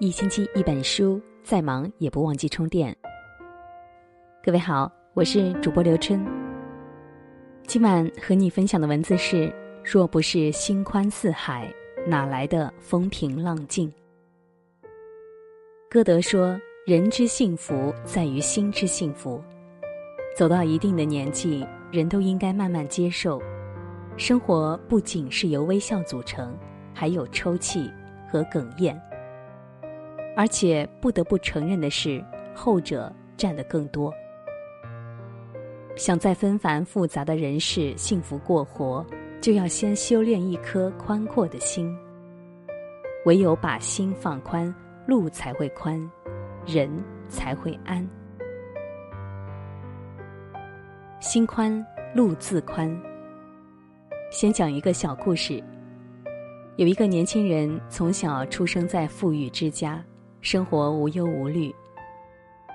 一星期一本书，再忙也不忘记充电。各位好，我是主播刘春。今晚和你分享的文字是：若不是心宽似海，哪来的风平浪静？歌德说：“人之幸福在于心之幸福。”走到一定的年纪，人都应该慢慢接受，生活不仅是由微笑组成，还有抽泣和哽咽。而且不得不承认的是，后者占的更多。想在纷繁复杂的人世幸福过活，就要先修炼一颗宽阔的心。唯有把心放宽，路才会宽，人才会安。心宽，路自宽。先讲一个小故事。有一个年轻人从小出生在富裕之家。生活无忧无虑，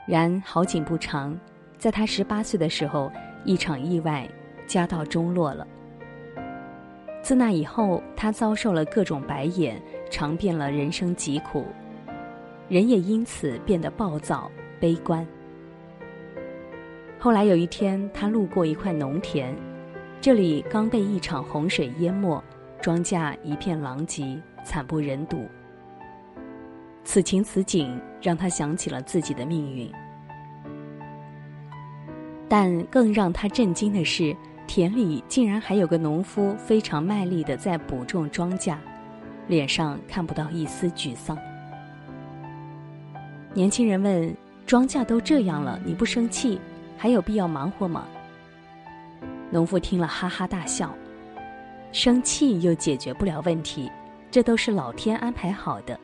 然好景不长，在他十八岁的时候，一场意外，家道中落了。自那以后，他遭受了各种白眼，尝遍了人生疾苦，人也因此变得暴躁悲观。后来有一天，他路过一块农田，这里刚被一场洪水淹没，庄稼一片狼藉，惨不忍睹。此情此景让他想起了自己的命运，但更让他震惊的是，田里竟然还有个农夫非常卖力的在补种庄稼，脸上看不到一丝沮丧。年轻人问：“庄稼都这样了，你不生气，还有必要忙活吗？”农夫听了哈哈大笑：“生气又解决不了问题，这都是老天安排好的。”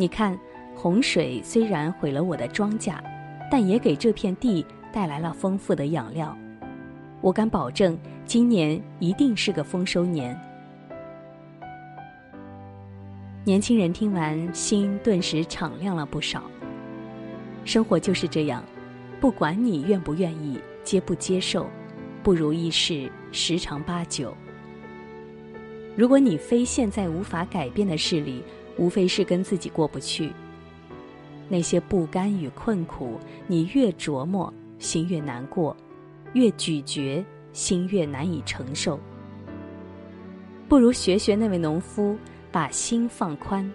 你看，洪水虽然毁了我的庄稼，但也给这片地带来了丰富的养料。我敢保证，今年一定是个丰收年。年轻人听完，心顿时敞亮了不少。生活就是这样，不管你愿不愿意，接不接受，不如意事十常八九。如果你非现在无法改变的事里，无非是跟自己过不去。那些不甘与困苦，你越琢磨，心越难过；越咀嚼，心越难以承受。不如学学那位农夫，把心放宽。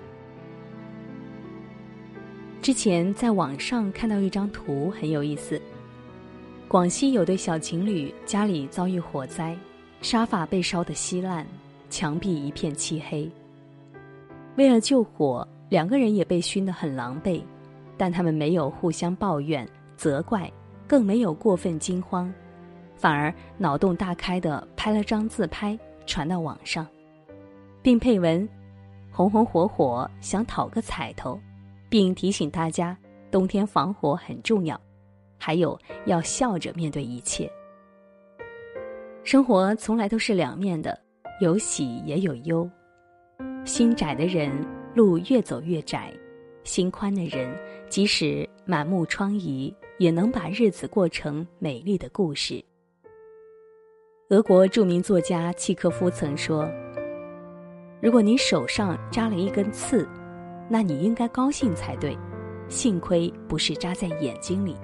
之前在网上看到一张图，很有意思。广西有对小情侣，家里遭遇火灾，沙发被烧得稀烂，墙壁一片漆黑。为了救火，两个人也被熏得很狼狈，但他们没有互相抱怨、责怪，更没有过分惊慌，反而脑洞大开的拍了张自拍传到网上，并配文：“红红火火想讨个彩头，并提醒大家冬天防火很重要，还有要笑着面对一切。生活从来都是两面的，有喜也有忧。”心窄的人，路越走越窄；心宽的人，即使满目疮痍，也能把日子过成美丽的故事。俄国著名作家契科夫曾说：“如果你手上扎了一根刺，那你应该高兴才对，幸亏不是扎在眼睛里。”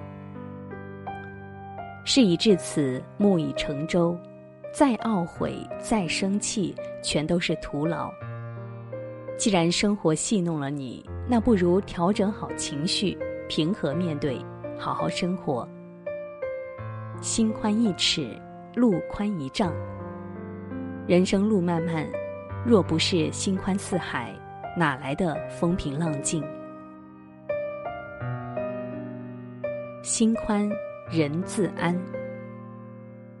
事已至此，木已成舟，再懊悔、再生气，全都是徒劳。既然生活戏弄了你，那不如调整好情绪，平和面对，好好生活。心宽一尺，路宽一丈。人生路漫漫，若不是心宽似海，哪来的风平浪静？心宽，人自安。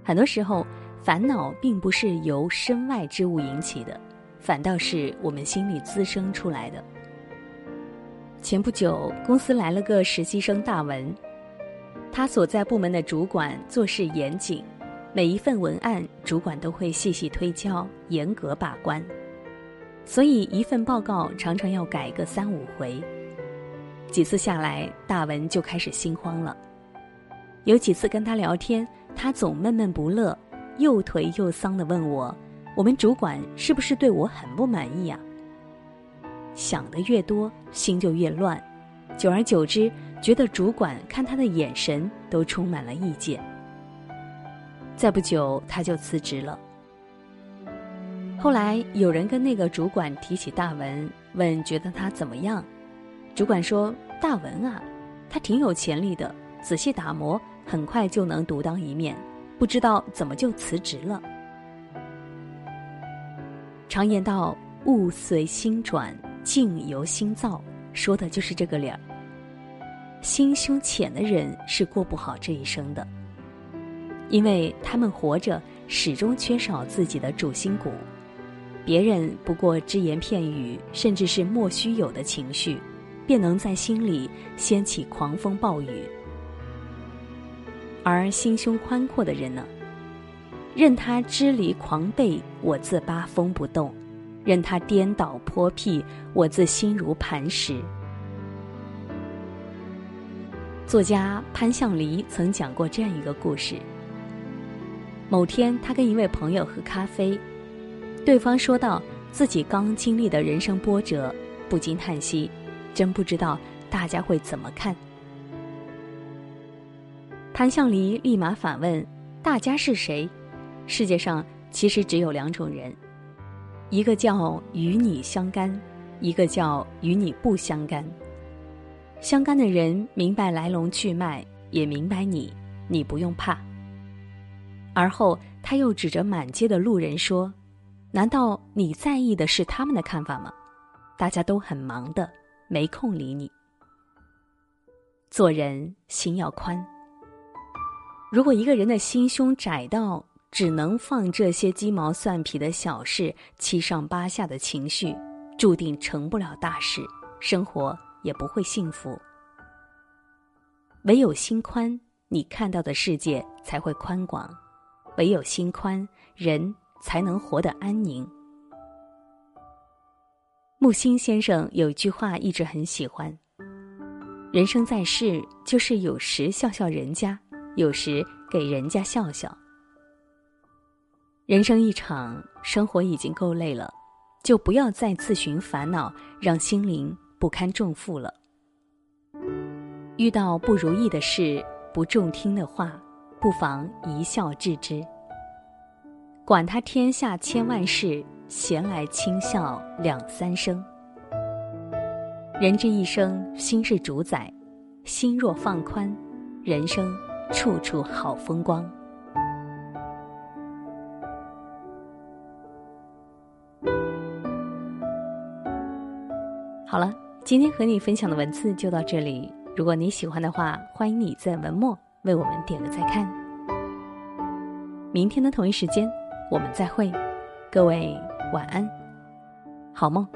很多时候，烦恼并不是由身外之物引起的。反倒是我们心里滋生出来的。前不久，公司来了个实习生大文，他所在部门的主管做事严谨，每一份文案主管都会细细推敲，严格把关，所以一份报告常常要改个三五回。几次下来，大文就开始心慌了。有几次跟他聊天，他总闷闷不乐，又颓又丧的问我。我们主管是不是对我很不满意呀？想的越多，心就越乱，久而久之，觉得主管看他的眼神都充满了意见。再不久，他就辞职了。后来有人跟那个主管提起大文，问觉得他怎么样，主管说：“大文啊，他挺有潜力的，仔细打磨，很快就能独当一面，不知道怎么就辞职了。”常言道：“物随心转，境由心造”，说的就是这个理儿。心胸浅的人是过不好这一生的，因为他们活着始终缺少自己的主心骨，别人不过只言片语，甚至是莫须有的情绪，便能在心里掀起狂风暴雨。而心胸宽阔的人呢？任他支离狂悖，我自八风不动；任他颠倒泼僻，我自心如磐石。作家潘向黎曾讲过这样一个故事：某天，他跟一位朋友喝咖啡，对方说到自己刚经历的人生波折，不禁叹息：“真不知道大家会怎么看。”潘向黎立马反问：“大家是谁？”世界上其实只有两种人，一个叫与你相干，一个叫与你不相干。相干的人明白来龙去脉，也明白你，你不用怕。而后他又指着满街的路人说：“难道你在意的是他们的看法吗？大家都很忙的，没空理你。做人心要宽。如果一个人的心胸窄到……”只能放这些鸡毛蒜皮的小事，七上八下的情绪，注定成不了大事，生活也不会幸福。唯有心宽，你看到的世界才会宽广；唯有心宽，人才能活得安宁。木心先生有一句话一直很喜欢：人生在世，就是有时笑笑人家，有时给人家笑笑。人生一场，生活已经够累了，就不要再自寻烦恼，让心灵不堪重负了。遇到不如意的事、不中听的话，不妨一笑置之。管他天下千万事，闲来轻笑两三声。人这一生，心是主宰，心若放宽，人生处处好风光。好了，今天和你分享的文字就到这里。如果你喜欢的话，欢迎你在文末为我们点个再看。明天的同一时间，我们再会。各位晚安，好梦。